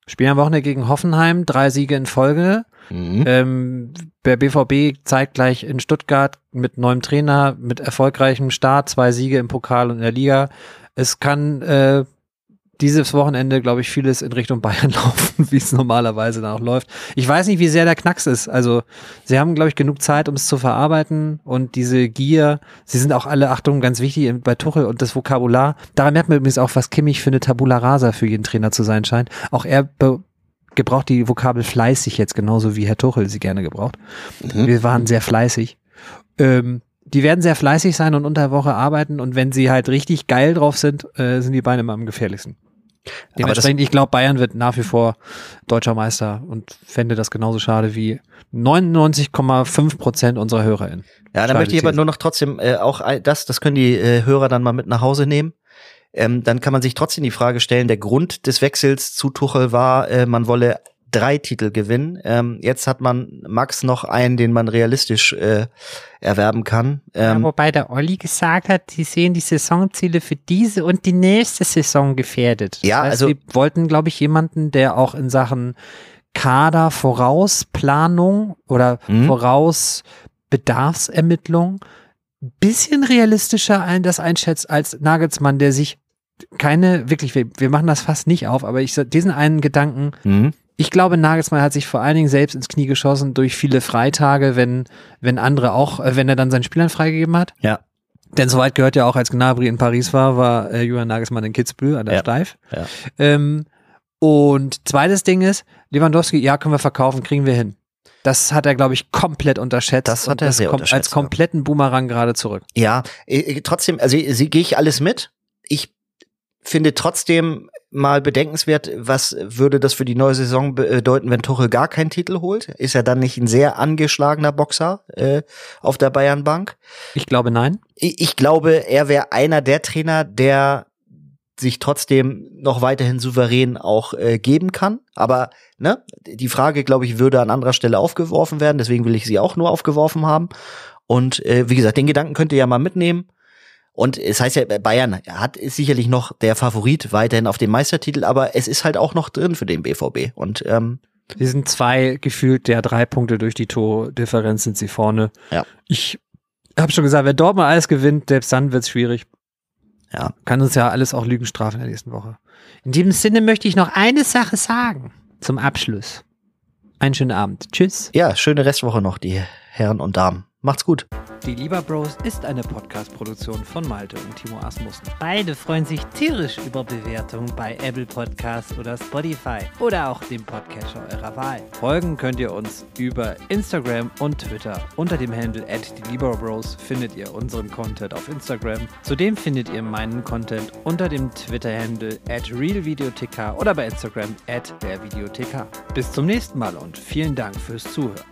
B: Spielen am Wochenende gegen Hoffenheim, drei Siege in Folge.
A: Mhm.
B: Ähm, der BVB zeigt gleich in Stuttgart mit neuem Trainer, mit erfolgreichem Start, zwei Siege im Pokal und in der Liga. Es kann äh, dieses Wochenende, glaube ich, vieles in Richtung Bayern *laughs* laufen, wie es normalerweise dann auch läuft. Ich weiß nicht, wie sehr der Knacks ist. Also, sie haben, glaube ich, genug Zeit, um es zu verarbeiten und diese Gier, sie sind auch alle, Achtung, ganz wichtig bei Tuchel und das Vokabular. Daran merkt man übrigens auch, was Kimmich für eine Tabula Rasa für jeden Trainer zu sein scheint. Auch er gebraucht die Vokabel fleißig jetzt genauso wie Herr Tuchel sie gerne gebraucht.
A: Mhm.
B: Wir waren sehr fleißig. Ähm, die werden sehr fleißig sein und unter der Woche arbeiten und wenn sie halt richtig geil drauf sind, äh, sind die Beine immer am gefährlichsten. Dementsprechend, ich glaube, Bayern wird nach wie vor deutscher Meister und fände das genauso schade wie 99,5 Prozent unserer HörerInnen.
A: Ja, dann
B: Steile
A: möchte ich aber nur noch trotzdem äh, auch das, das können die äh, Hörer dann mal mit nach Hause nehmen. Ähm, dann kann man sich trotzdem die Frage stellen, der Grund des Wechsels zu Tuchel war, äh, man wolle drei Titel gewinnen. Ähm, jetzt hat man Max noch einen, den man realistisch äh, erwerben kann.
C: Ja,
A: Ähm,
C: wobei der Olli gesagt hat, sie sehen die Saisonziele für diese und die nächste Saison gefährdet.
A: ja,
B: heißt,
A: also
B: sie wollten, glaube ich, jemanden, der auch in Sachen Kader Vorausplanung oder
A: Mhm.
B: Vorausbedarfsermittlung ein bisschen realistischer ein, das einschätzt als Nagelsmann, der sich keine, wirklich, wir, wir machen das fast nicht auf, aber ich diesen einen Gedanken,
A: mhm.
B: Ich glaube, Nagelsmann hat sich vor allen Dingen selbst ins Knie geschossen durch viele Freitage, wenn, wenn andere auch, äh, wenn er dann seinen Spielern freigegeben hat.
A: Ja.
B: Denn soweit gehört ja auch, als Gnabry in Paris war, war äh, Julian Nagelsmann in Kitzbühel an der
A: Ja.
B: Steif.
A: Ja.
B: Ähm, und zweites Ding ist, Lewandowski, ja, können wir verkaufen, kriegen wir hin. Das hat er, glaube ich, komplett unterschätzt.
A: Das hat
B: und
A: er sehr
B: kommt
A: unterschätzt,
B: als kompletten Boomerang gerade zurück.
A: Ja, äh, äh, trotzdem, also sie gehe ich alles mit. Ich finde trotzdem mal bedenkenswert, was würde das für die neue Saison bedeuten, wenn Tuchel gar keinen Titel holt? Ist er dann nicht ein sehr angeschlagener Boxer äh, auf der Bayernbank?
B: Ich glaube, nein.
A: Ich, ich glaube, er wäre einer der Trainer, der sich trotzdem noch weiterhin souverän auch äh, geben kann. Aber ne, die Frage, glaube ich, würde an anderer Stelle aufgeworfen werden. Deswegen will ich sie auch nur aufgeworfen haben. Und äh, wie gesagt, den Gedanken könnt ihr ja mal mitnehmen. Und es heißt ja, Bayern hat ist sicherlich noch der Favorit weiterhin auf dem Meistertitel, aber es ist halt auch noch drin für den BVB. Und ähm,
B: Sie sind zwei gefühlt der drei Punkte durch die Tordifferenz sind sie vorne.
A: Ja.
B: Ich habe schon gesagt, wenn Dortmund alles gewinnt, selbst dann wird's schwierig.
A: Ja.
B: Kann uns ja alles auch Lügen strafen in der nächsten Woche.
C: In diesem Sinne möchte ich noch eine Sache sagen zum Abschluss.
B: Einen schönen Abend. Tschüss.
A: ja, schöne Restwoche noch, die Herren und Damen. Macht's gut.
B: Die Lieber Bros ist eine Podcast-Produktion von Malte und Timo Asmussen.
C: Beide freuen sich tierisch über Bewertungen bei Apple Podcasts oder Spotify oder auch dem Podcatcher eurer Wahl.
B: Folgen könnt ihr uns über Instagram und Twitter. Unter dem Handle at die Lieber Bros findet ihr unseren Content auf Instagram. Zudem findet ihr meinen Content unter dem Twitter-Handle at realvideothk oder bei Instagram at der Videothek. Bis zum nächsten Mal und vielen Dank fürs Zuhören.